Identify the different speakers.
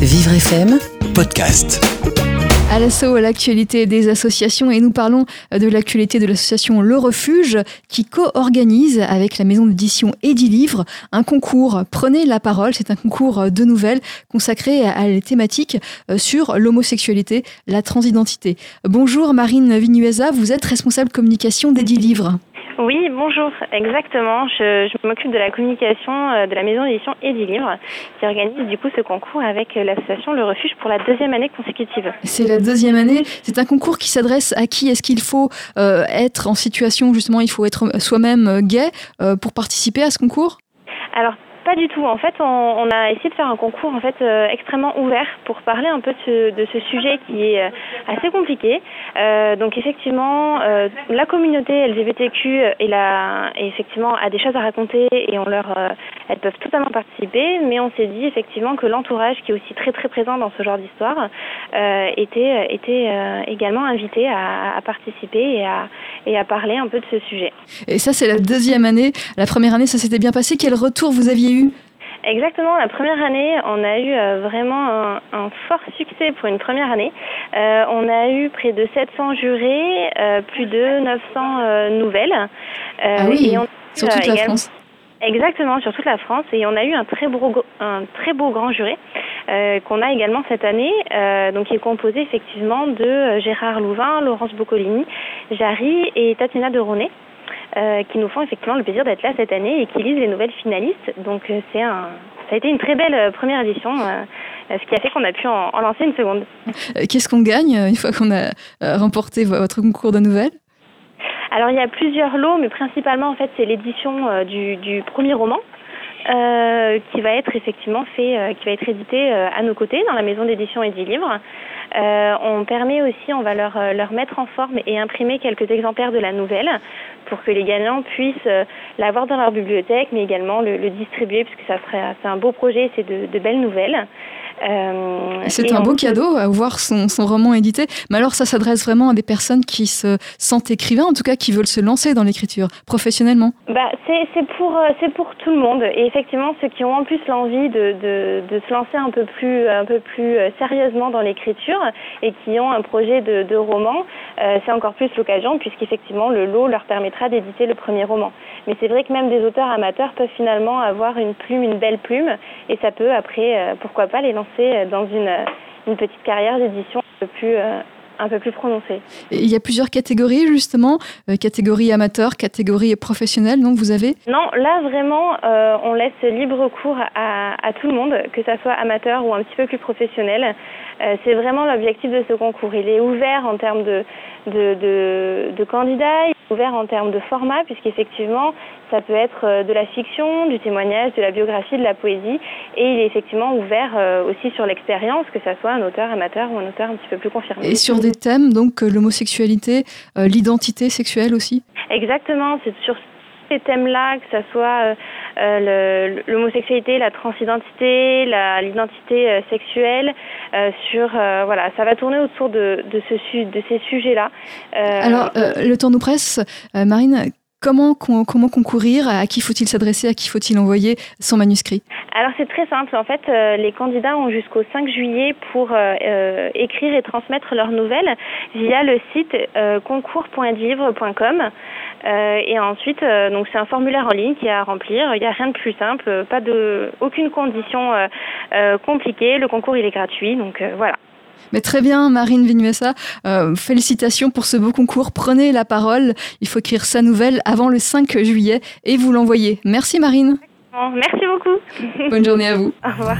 Speaker 1: Vivre FM Podcast.
Speaker 2: À l'assaut, l'actualité des associations et nous parlons de l'actualité de l'association Le Refuge qui co-organise avec la maison d'édition Livre un concours Prenez la parole. C'est un concours de nouvelles consacré à la thématique sur l'homosexualité, la transidentité. Bonjour Marine Vinuesa, vous êtes responsable communication Livre.
Speaker 3: Oui, bonjour, exactement. Je, m'occupe de la communication euh, de la maison d'édition Livre, qui organise du coup ce concours avec euh, l'association Le Refuge pour la deuxième année consécutive.
Speaker 2: C'est la deuxième année. C'est un concours qui s'adresse à qui Est-ce qu'il faut euh, être en situation, justement, il faut être soi-même gay pour participer à ce concours?
Speaker 3: Alors, pas du tout. En fait, on, a essayé de faire un concours en fait euh, extrêmement ouvert pour parler un peu de ce, sujet qui est euh, assez compliqué. Euh, donc effectivement, la communauté LGBTQ est là, effectivement a des choses à raconter et on leur, elles peuvent totalement participer. Mais on s'est dit effectivement que l'entourage, qui est aussi très très présent dans ce genre d'histoire, était était également invité à, à, participer et à et à parler un peu de ce sujet.
Speaker 2: Et ça, c'est la deuxième année. La première année, ça s'était bien passé. Quel retour vous aviez eu
Speaker 3: Exactement, la première année, on a eu euh, vraiment un, fort succès pour une première année. Euh, on a eu près de 700 jurés, euh, plus de 900 nouvelles.
Speaker 2: ah oui, sur toute la France.
Speaker 3: Exactement, sur toute la France. Et on a eu un très beau, un très beau grand jury qu'on a également cette année, donc qui est composé effectivement de Gérard Louvain, Laurence Boccolini, Jarry et Tatiana de Ronet. Euh, qui nous font effectivement le plaisir d'être là cette année et qui lisent les nouvelles finalistes. Donc euh, c'est un, ça a été une très belle euh, première édition, ce qui a fait qu'on a pu en, lancer une seconde.
Speaker 2: Qu'est-ce qu'on gagne une fois qu'on a remporté votre concours de nouvelles?
Speaker 3: Alors il y a plusieurs lots, mais principalement en fait c'est l'édition du, du, premier roman. qui va être effectivement fait, qui va être édité à nos côtés dans la maison d'édition et livres. Euh, on permet aussi, on va leur, euh, leur mettre en forme et imprimer quelques exemplaires de la nouvelle pour que les gagnants puissent euh, l'avoir dans leur bibliothèque, mais également le, distribuer, puisque ça serait c'est un beau projet, c'est de, de belles nouvelles.
Speaker 2: Euh, c'est un beau cadeau à voir son, son, roman édité. Mais alors, ça s'adresse vraiment à des personnes qui se sentent écrivains, en tout cas qui veulent se lancer dans l'écriture professionnellement.
Speaker 3: Bah, c'est pour euh, c'est pour tout le monde. Et effectivement, ceux qui ont en plus l'envie de, de, de, se lancer un peu plus un peu plus euh, sérieusement dans l'écriture et qui ont un projet de, de roman, c'est encore plus l'occasion puisqu'effectivement le lot leur permettra d'éditer le premier roman. Mais c'est vrai que même des auteurs amateurs peuvent finalement avoir une plume, une belle plume, et ça peut après, pourquoi pas, les lancer euh, dans une, euh, une petite carrière d'édition un peu plus euh, un peu plus prononcée.
Speaker 2: il y a plusieurs catégories justement, catégorie amateur, catégorie professionnelle, donc vous avez
Speaker 3: Non, là vraiment, on laisse libre cours à, à, tout le monde, que ça soit amateur ou un petit peu plus professionnel. c'est vraiment l'objectif de ce concours. Il est ouvert en termes de, de, de, de candidats, il est ouvert en termes de format, puisqu'effectivement, ça peut être euh, de la fiction, du témoignage, de la biographie, de la poésie, et il est effectivement ouvert euh, aussi sur l'expérience, que ça soit un auteur amateur ou un auteur un petit peu plus confirmé.
Speaker 2: Et sur des thèmes, donc euh, l'homosexualité, l'identité sexuelle aussi?
Speaker 3: Exactement, c'est sur ces thèmes-là, que ce soit l'homosexualité, la transidentité, l'identité sexuelle, sur voilà, ça va tourner autour de, de, ce, de ces sujets-là.
Speaker 2: Alors, le temps nous presse. Marine, Comment, comment concourir À qui faut-il s'adresser À qui faut-il envoyer son manuscrit?
Speaker 3: Alors c'est très simple. En fait, euh, les candidats ont jusqu'au 5 juillet pour euh, euh, écrire et transmettre leurs nouvelles via le site concours.livre.com. et ensuite, donc c'est un formulaire en ligne qui est à remplir. Il n'y a rien de plus simple, pas de aucune condition compliquée. Le concours il est gratuit, donc voilà.
Speaker 2: Mais très bien, Marine Vinuesa. Euh, félicitations pour ce beau concours. Prenez la parole. Il faut écrire sa nouvelle avant le 5 juillet et vous l'envoyer. Merci, Marine.
Speaker 3: Merci beaucoup.
Speaker 2: Bonne journée à vous.
Speaker 3: Au revoir.